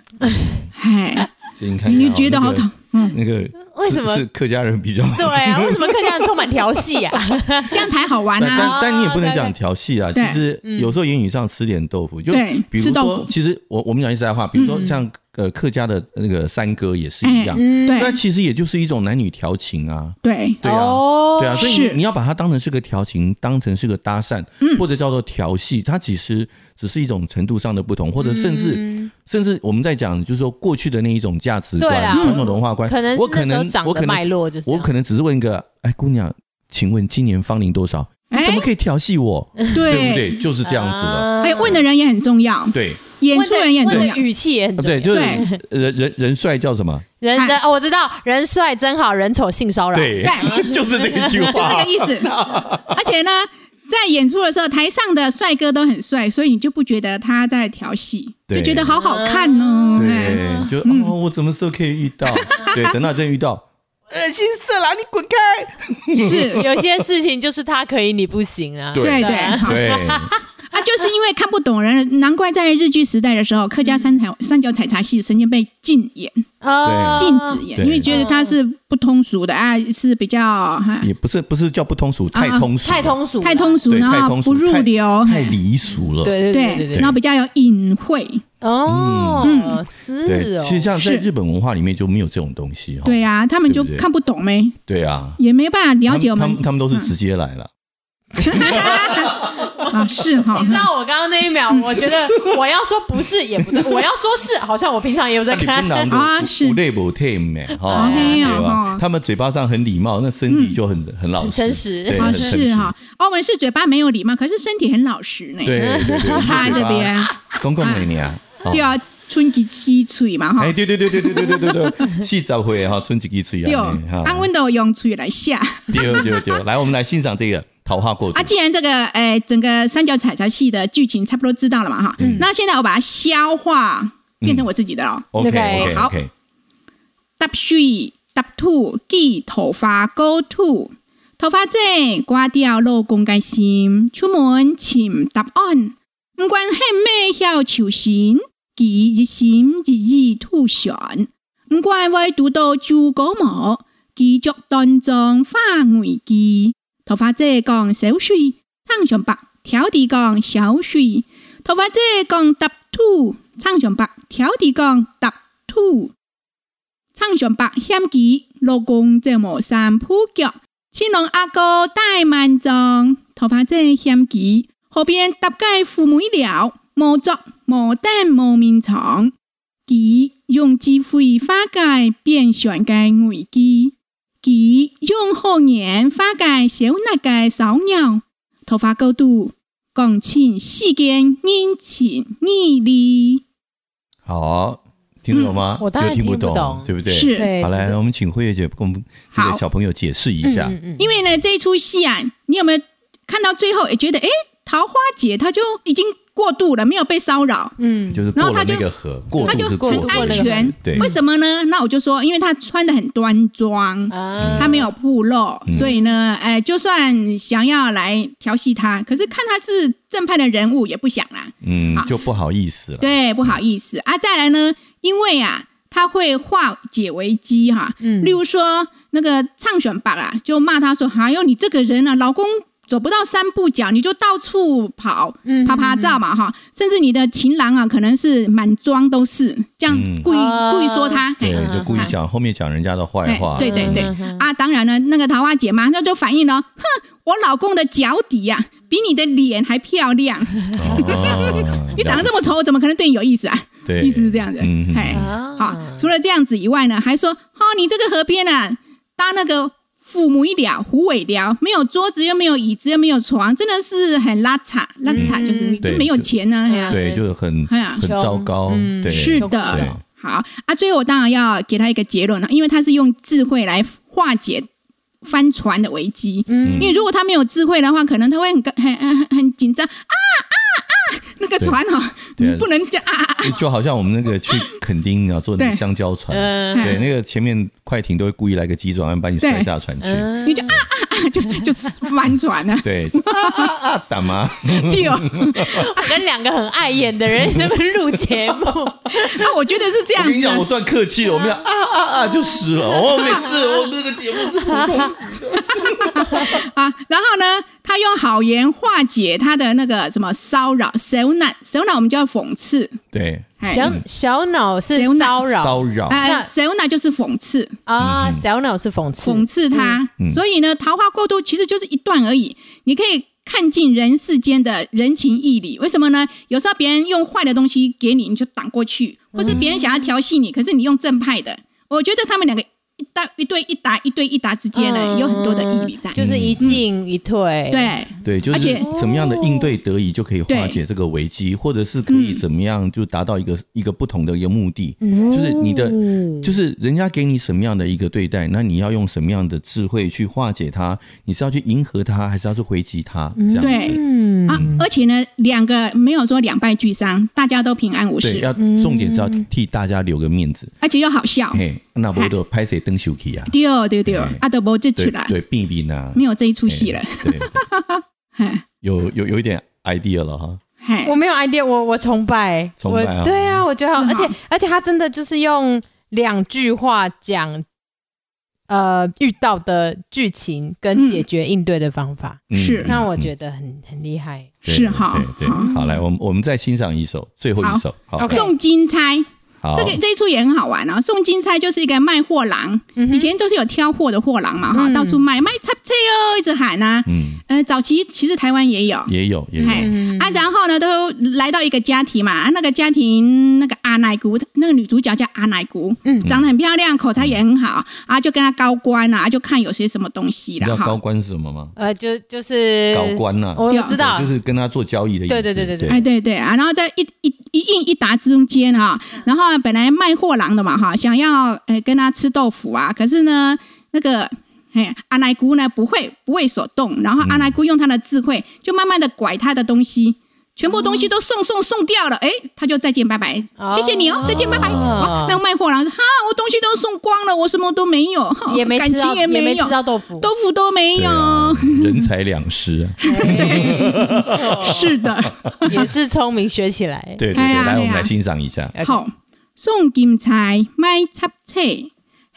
嗨，你看，你觉得好讨，嗯，那个为什么是客家人比较对啊？为什么客家人充满调戏啊？这样才好玩啊！但但你也不能讲调戏啊，其实有时候言语上吃点豆腐，就比如说，其实我我们讲句实在话，比如说像。呃，客家的那个山歌也是一样，对，那其实也就是一种男女调情啊，对，对啊，对啊，所以你要把它当成是个调情，当成是个搭讪，或者叫做调戏，它其实只是一种程度上的不同，或者甚至甚至我们在讲，就是说过去的那一种价值观、传统文化观，可能我可能我可能我可能只是问一个，哎，姑娘，请问今年芳龄多少？你怎么可以调戏我？对不对？就是这样子的。哎，问的人也很重要。对。演出人也很重要，语气也很重要。对，就是人人人帅叫什么？人人哦，我知道，人帅真好人丑性骚扰。对，就是这一句话，就这个意思。而且呢，在演出的时候，台上的帅哥都很帅，所以你就不觉得他在调戏，就觉得好好看哦。对，就哦，我什么时候可以遇到？对，等到真遇到，恶心死了，你滚开！是有些事情就是他可以，你不行啊。对对对。啊，就是因为看不懂人，难怪在日剧时代的时候，客家三彩三角采茶戏曾经被禁演，哦，禁止演，因为觉得它是不通俗的啊，是比较也不是不是叫不通俗，太通俗，太通俗，太通俗，然后不入流，太离俗了，对对对，然后比较有隐晦。哦，嗯，是，对，其实像在日本文化里面就没有这种东西哈，对呀，他们就看不懂没，对啊，也没办法了解我们，他们他们都是直接来了。啊，是哈！你知道我刚刚那一秒，我觉得我要说不是也不对，我要说是，好像我平常也有在看。啊，是。不累不退没哈，对吧？他们嘴巴上很礼貌，那身体就很很老实，诚实，对，很诚实。是哈，澳门是嘴巴没有礼貌，可是身体很老实呢。对对 对，差在这边，公公美女啊，对啊，春吉吉嘴嘛哈，哎，对对对对对对对对对，四十岁哈，春吉吉嘴啊，安温都用嘴来下，对对对，来，我们来欣赏这个。桃花过渡啊！既然这个诶、欸，整个三角采茶戏的剧情差不多知道了嘛，哈，嗯、那现在我把它消化变成我自己的了。OK OK 好。搭水搭土记头发过渡，头发正刮掉老公的心，出门寻答案。不管很美小求神，记一心一意吐旋。不管为读到朱高毛，继续端庄化为记。头发姐讲小水，唱上白挑地讲小水。头发姐讲搭土，唱上白挑地讲搭土。唱上白险记，老公在磨山铺脚，青龙阿哥戴满装。头发在险记，后边搭盖父母了，无作无等无名藏，其用智慧化解变旋嘅危机，其用好言化解小那嘅骚扰，头发高度讲清世间人情义理。好。听得懂吗？我当然听不懂，对不对？是。好，来，我们请慧月姐跟我们这个小朋友解释一下。因为呢，这一出戏啊，你有没有看到最后也觉得，哎，桃花姐她就已经过度了，没有被骚扰。嗯，就是过了那个河，过度是过很安全。对。为什么呢？那我就说，因为他穿的很端庄，他没有暴露，所以呢，哎，就算想要来调戏他，可是看他是正派的人物，也不想啦。嗯，就不好意思了。对，不好意思啊。再来呢？因为啊，他会化解危机哈。嗯，例如说那个畅选拔啊，就骂他说：“还有你这个人啊，老公走不到三步脚，你就到处跑，趴趴照嘛哈。甚至你的情郎啊，可能是满装都是，这样故意故意说他，对，就故意讲后面讲人家的坏话。对对对，啊，当然了，那个桃花姐嘛，那就反应了，哼，我老公的脚底呀，比你的脸还漂亮。你长得这么丑，怎么可能对你有意思啊？对，意思是这样子，嗯，嘿，好，除了这样子以外呢，还说，哦，你这个河边啊，搭那个虎尾寮、虎尾聊，没有桌子，又没有椅子，又没有床，真的是很邋遢，邋遢就是你没有钱呢，对，就是很，很糟糕，对，是的，好啊，最后我当然要给他一个结论了，因为他是用智慧来化解翻船的危机，嗯，因为如果他没有智慧的话，可能他会很很很很紧张啊啊。那个船哈，不能这样啊！就好像我们那个去垦丁啊，坐那个香蕉船，对，那个前面快艇都会故意来个急转弯，把你摔下船去，你就啊啊啊，就就翻船了。对，啊啊，打吗？对哦，跟两个很爱演的人在那边录节目，那我觉得是这样。我跟你讲，我算客气了，我们要啊啊啊就湿了。我每次我那个节目是普通级的啊，然后呢？他用好言化解他的那个什么骚扰，小脑，小脑我们叫讽刺，对，小小脑是骚扰，骚扰，哎，小脑就是讽刺。啊，小脑是讽刺，讽刺他，所以呢，桃花过度其实就是一段而已，你可以看尽人世间的人情义理，为什么呢？有时候别人用坏的东西给你，你就挡过去，或是别人想要调戏你，可是你用正派的，我觉得他们两个。一答一对一答一对一答之间呢，有很多的义理在，就是一进一退。对对，就是怎么样的应对得宜，就可以化解这个危机，或者是可以怎么样就达到一个一个不同的一个目的。就是你的，就是人家给你什么样的一个对待，那你要用什么样的智慧去化解它？你是要去迎合它，还是要去回击它？这样子。对啊，而且呢，两个没有说两败俱伤，大家都平安无事。对，要重点是要替大家留个面子，而且又好笑。嘿，那不都拍谁登秀气啊？对对对，阿德伯就出来，对，避避呢，没有这一出戏了。有有有一点 idea 了哈。我没有 idea，我我崇拜，崇拜啊。对啊，我觉得好，而且而且他真的就是用两句话讲，呃，遇到的剧情跟解决应对的方法，是。让我觉得很很厉害。是哈，对，好，来，我们我们再欣赏一首，最后一首，好，送金钗。这个这一出也很好玩哦。送金钗就是一个卖货郎，以前都是有挑货的货郎嘛，哈，到处卖卖菜菜哦，一直喊呐。嗯，呃，早期其实台湾也有，也有，也有。啊，然后呢，都来到一个家庭嘛，那个家庭那个阿奶姑，那个女主角叫阿奶姑，嗯，长得很漂亮，口才也很好，啊，就跟他高官啊，就看有些什么东西了。你知道高官是什么吗？呃，就就是高官呐，我知道，就是跟他做交易的意思。对对对对对，哎对对啊，然后在一一一应一答之中间哈，然后。本来卖货郎的嘛哈，想要呃跟他吃豆腐啊，可是呢，那个嘿阿奶姑呢不会不为所动，然后阿奶姑用他的智慧，就慢慢的拐他的东西，全部东西都送送送掉了，哎，他就再见拜拜，谢谢你哦，再见拜拜。那个卖货郎说哈，我东西都送光了，我什么都没有，也没感情也没有，吃到豆腐，豆腐都没有，人财两失，是的，也是聪明学起来，对对对，来我们来欣赏一下，好。送金钗卖插菜，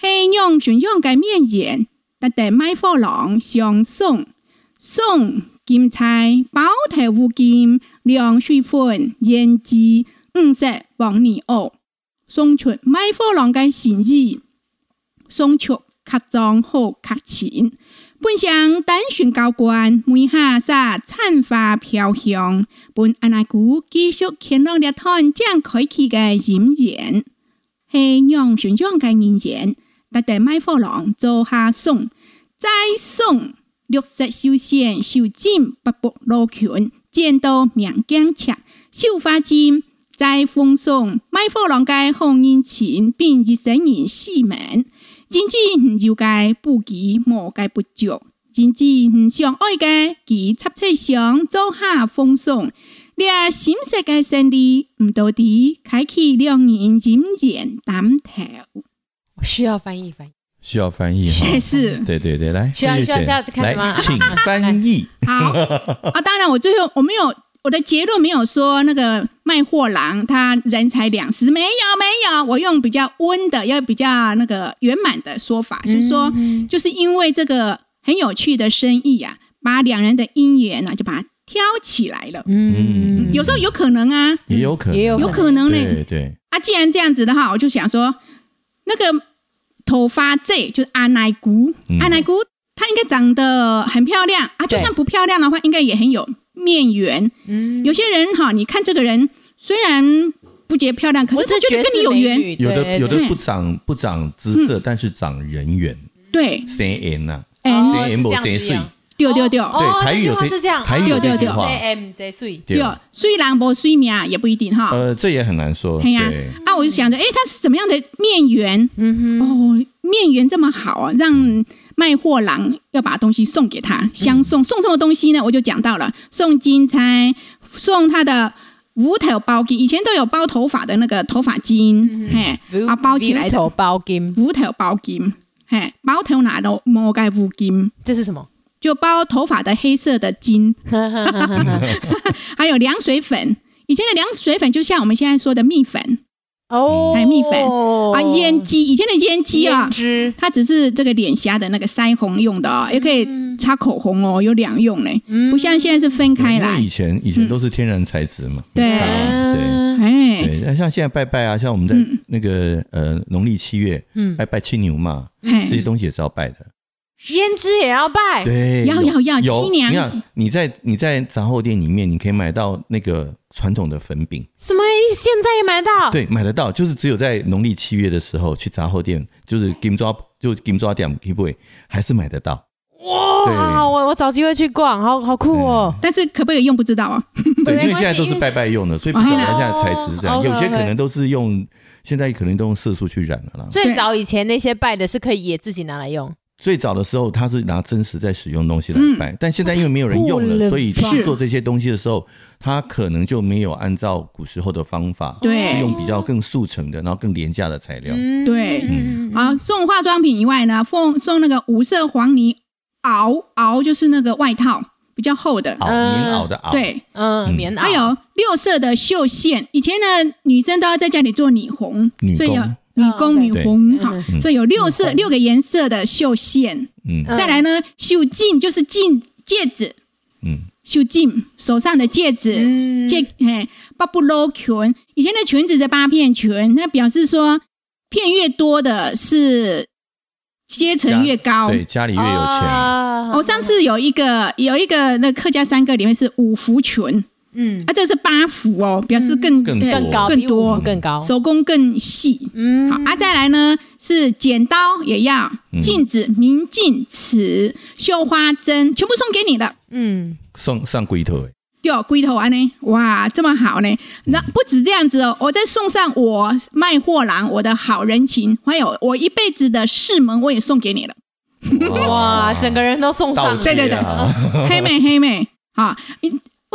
系用驯养嘅面言，特地卖货郎相送。送金钗包头乌金，凉水粉胭脂五色黄泥袄。送出卖货郎嘅心意，送出客装好客情。本乡单巡高官，梅下洒灿花飘香，本阿奶姑继续乾隆列团将开启的姻缘，系杨巡将嘅姻缘，特地卖货郎做下送，再送绿色绣线绣锦八百罗裙，剪刀名镜尺，绣花针，再奉送卖货郎嘅红缨裙，并一生人四门。真正就该不羁，莫该不足。真正相爱的，佢插在上做下奉送，俩心事嘅胜利，唔到底开启两人姻缘当头。需要翻译翻译，需要翻译，确实，对对对，来，需要需要需要看吗？来，请翻译。好啊，当然我最后我没有。我的结论没有说那个卖货郎他人财两失，没有没有，我用比较温的，要比较那个圆满的说法，是说，就是因为这个很有趣的生意啊，把两人的姻缘呢、啊、就把它挑起来了。嗯，有时候有可能啊，也有可能，有可能呢。对对。啊，既然这样子的话，我就想说，那个头发这就是阿奶姑，嗯、阿奶姑她应该长得很漂亮啊，就算不漂亮的话，应该也很有。面缘，嗯，有些人哈，你看这个人虽然不觉得漂亮，可是他觉得跟你有缘。有的有的不长不长姿色，但是长人缘。对，生缘呐，生缘不生水，对对对，对台语有这台语有这句话，对，虽然不水命也不一定哈。呃，这也很难说。对呀，啊，我就想着，哎，他是怎么样的面缘？嗯哼，哦，面缘这么好啊，让。卖货郎要把东西送给他，相送送什么东西呢？我就讲到了，送金钗，送他的五头包巾，以前都有包头发的那个头发巾，嗯、嘿，啊包起来的五头包金，五头包金，嘿，包头拿的摸盖五巾，这是什么？就包头发的黑色的巾，还有凉水粉，以前的凉水粉就像我们现在说的蜜粉。哦，还有蜜粉。啊，胭脂，以前的胭脂啊，它只是这个脸颊的那个腮红用的哦，也可以擦口红哦，有两用嘞，不像现在是分开来。以前以前都是天然材质嘛，对。对，哎，对，那像现在拜拜啊，像我们在那个呃农历七月，嗯。拜拜青牛嘛，这些东西也是要拜的。胭脂也要拜，对，要要要，七娘。你看你在你在杂货店里面，你可以买到那个传统的粉饼。什么？现在也买到？对，买得到，就是只有在农历七月的时候去杂货店，就是金抓就金抓点 k e y 还是买得到？哇，我我找机会去逛，好好酷哦。但是可不可以用不知道啊？对，因为现在都是拜拜用的，所以不晓得现在材质是这样。有些可能都是用，现在可能都用色素去染的啦。最早以前那些拜的是可以也自己拿来用。最早的时候，他是拿真实在使用东西来拜，嗯、但现在因为没有人用了，所以去做这些东西的时候，他可能就没有按照古时候的方法，对，是用比较更速成的，然后更廉价的材料。对，嗯，好，送化妆品以外呢，送送那个五色黄泥袄袄，就是那个外套比较厚的。袄，棉袄的袄，对，嗯，棉袄。还有六色的绣线，以前呢女生都要在家里做女红，所以有。女工女红，哈，所以有六色六个颜色的绣线。嗯，再来呢，绣镜就是镜戒指。嗯，绣镜手上的戒指，戒哎，八不罗裙。以前的裙子是八片裙，那表示说片越多的是阶层越高，对，家里越有钱。我上次有一个有一个那客家山歌里面是五福裙。嗯，啊，这是八幅哦，表示更更更高，更多更高，手工更细。嗯，好啊，再来呢是剪刀也要，镜子、明镜、尺、绣花针，全部送给你的。嗯，送上龟头，对，龟头啊呢，哇，这么好呢。那不止这样子哦，我再送上我卖货郎我的好人情，还有我一辈子的世门，我也送给你了。哇，整个人都送上，对对对，黑妹黑妹，好。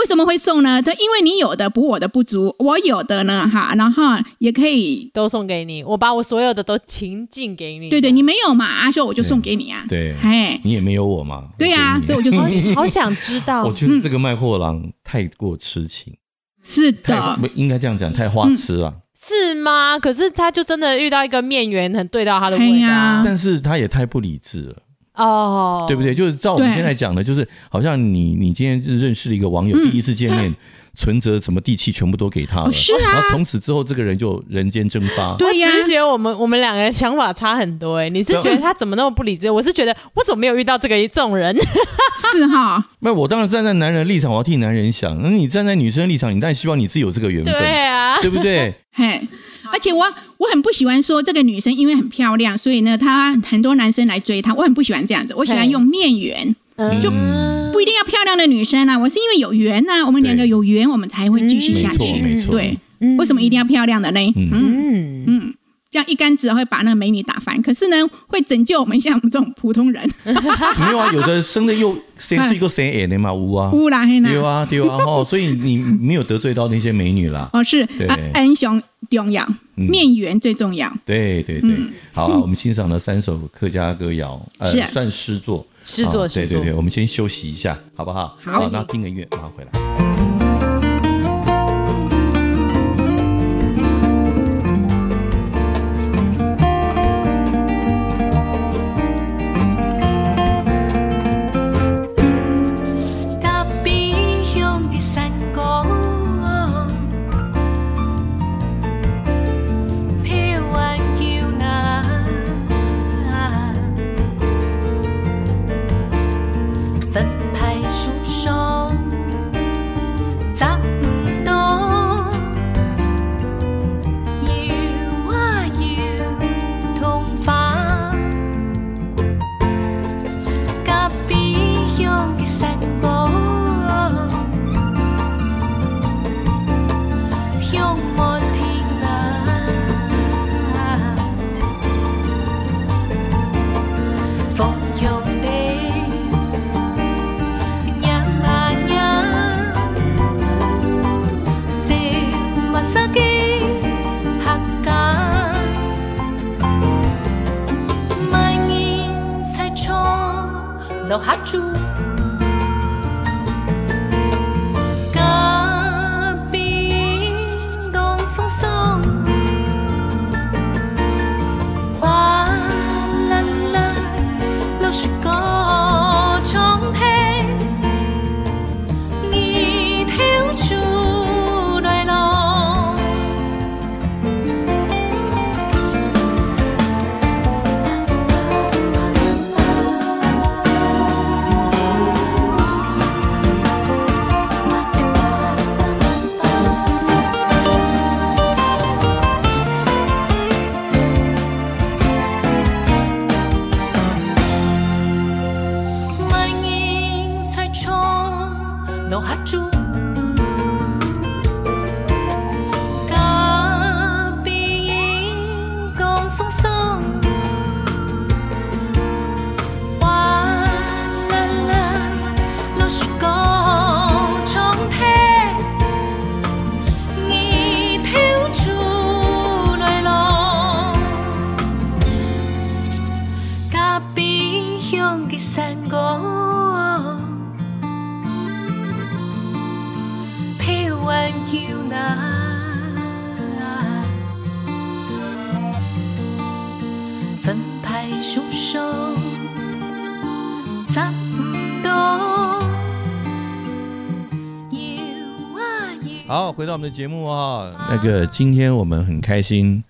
为什么会送呢？对因为你有的补我的不足，我有的呢，哈，然后也可以都送给你。我把我所有的都倾尽给你。对对，你没有嘛，阿秀我就送给你啊。对，哎，你也没有我嘛。对呀，所以我就说好想知道。我觉得这个卖货郎太过痴情，是的，应该这样讲，太花痴了。是吗？可是他就真的遇到一个面缘，很对到他的胃啊。但是他也太不理智了。哦，对不对？就是照我们现在讲的，就是好像你你今天是认识了一个网友，第一次见面。存折什么地契全部都给他了，是啊，然后从此之后这个人就人间蒸发。对呀，我是觉得我们我们两个人想法差很多哎，你是觉得他怎么那么不理智？我是觉得我怎么没有遇到这个一种人？是哈，那我当然站在男人立场，我要替男人想。那你站在女生立场，你当然希望你自己有这个缘分，对啊，对不对？嘿，而且我我很不喜欢说这个女生因为很漂亮，所以呢，她很多男生来追她，我很不喜欢这样子。我喜欢用面缘。就不一定要漂亮的女生啊，我是因为有缘呐，我们两个有缘，我们才会继续下去。对，为什么一定要漂亮的呢？嗯嗯，这样一竿子会把那个美女打翻，可是呢，会拯救我们像我们这种普通人。没有啊，有的生的又 生是一个生矮的嘛，乌啊，无啦，对啊，对啊，哦，所以你没有得罪到那些美女啦。哦，是，英雄重要，面缘最重要。对对对，好啊，我们欣赏了三首客家歌谣，呃，算诗作。诗作，对对对，我们先休息一下，好不好？好，那听个音乐，马上回来。好，回到我们的节目啊，那个今天我们很开心，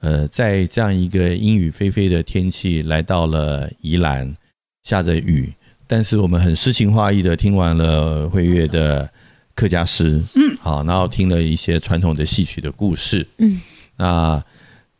呃，在这样一个阴雨霏霏的天气，来到了宜兰，下着雨，但是我们很诗情画意的听完了慧月的客家诗，嗯，好，然后听了一些传统的戏曲的故事，嗯，那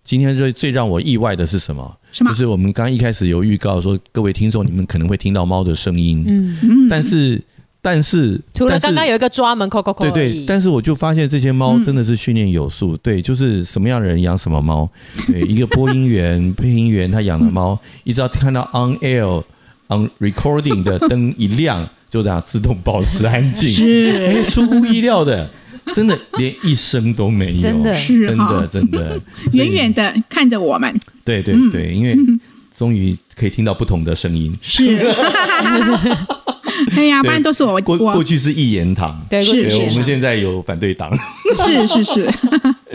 今天最最让我意外的是什么？什么？就是我们刚刚一开始有预告说，各位听众你们可能会听到猫的声音，嗯嗯，但是。但是，除了刚刚有一个抓门扣扣扣，对对，但是我就发现这些猫真的是训练有素，对，就是什么样的人养什么猫，对，一个播音员、配音员他养的猫，一直要看到 on air on recording 的灯一亮，就这样自动保持安静，是，哎，出乎意料的，真的连一声都没有，真的，真的，真的，远远的看着我们，对对对，因为终于可以听到不同的声音，是。哎呀，不然都是我。过过去是一言堂，对，是是。我们现在有反对党，是是是。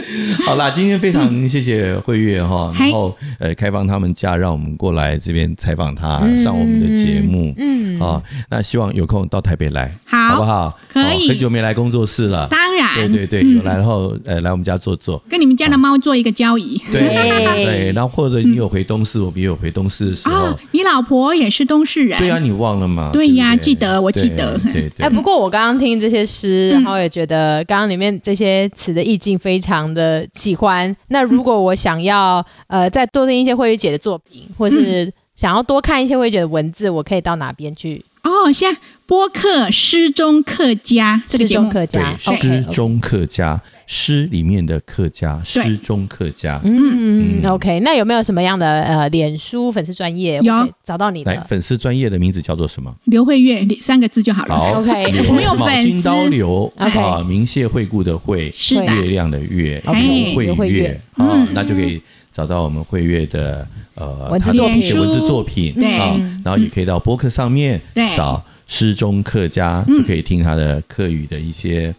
好啦，今天非常谢谢慧月哈，然后呃开放他们家，让我们过来这边采访他，上我们的节目，嗯，啊，那希望有空到台北来，好，好不好？可以，很久没来工作室了，当然，对对对，有来然后呃来我们家坐坐，跟你们家的猫做一个交易，对 对，然后或者你有回东市，我们也有回东市的时候，你老婆也是东市人，对啊，你忘了吗？对呀，记得，我记得，对对。哎，不过我刚刚听这些诗，然后也觉得刚刚里面这些词的意境非常的喜欢。那如果我想要呃再多听一些慧玉姐的作品，或是想要多看一些慧月姐的文字，我可以到哪边去？哦，现在播客诗中客家这个节目，客家诗中客家诗里面的客家诗中客家，嗯。嗯，OK。那有没有什么样的呃脸书粉丝专业有。找到你的？粉丝专业的名字叫做什么？刘慧月三个字就好了。OK，我们有粉丝。金刀刘啊，明谢惠顾的惠，是月亮的月，刘慧月。啊，那就可以找到我们慧月的。呃，文字作品，文字作品啊，然后也可以到博客上面找诗中客家，就可以听他的客语的一些呃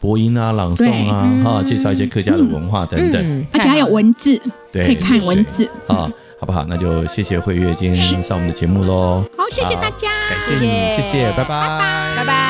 播音啊、朗诵啊，哈，介绍一些客家的文化等等，而且还有文字，可以看文字。啊，好不好？那就谢谢慧月今天上我们的节目喽，好，谢谢大家，感谢你，谢谢，拜拜，拜拜。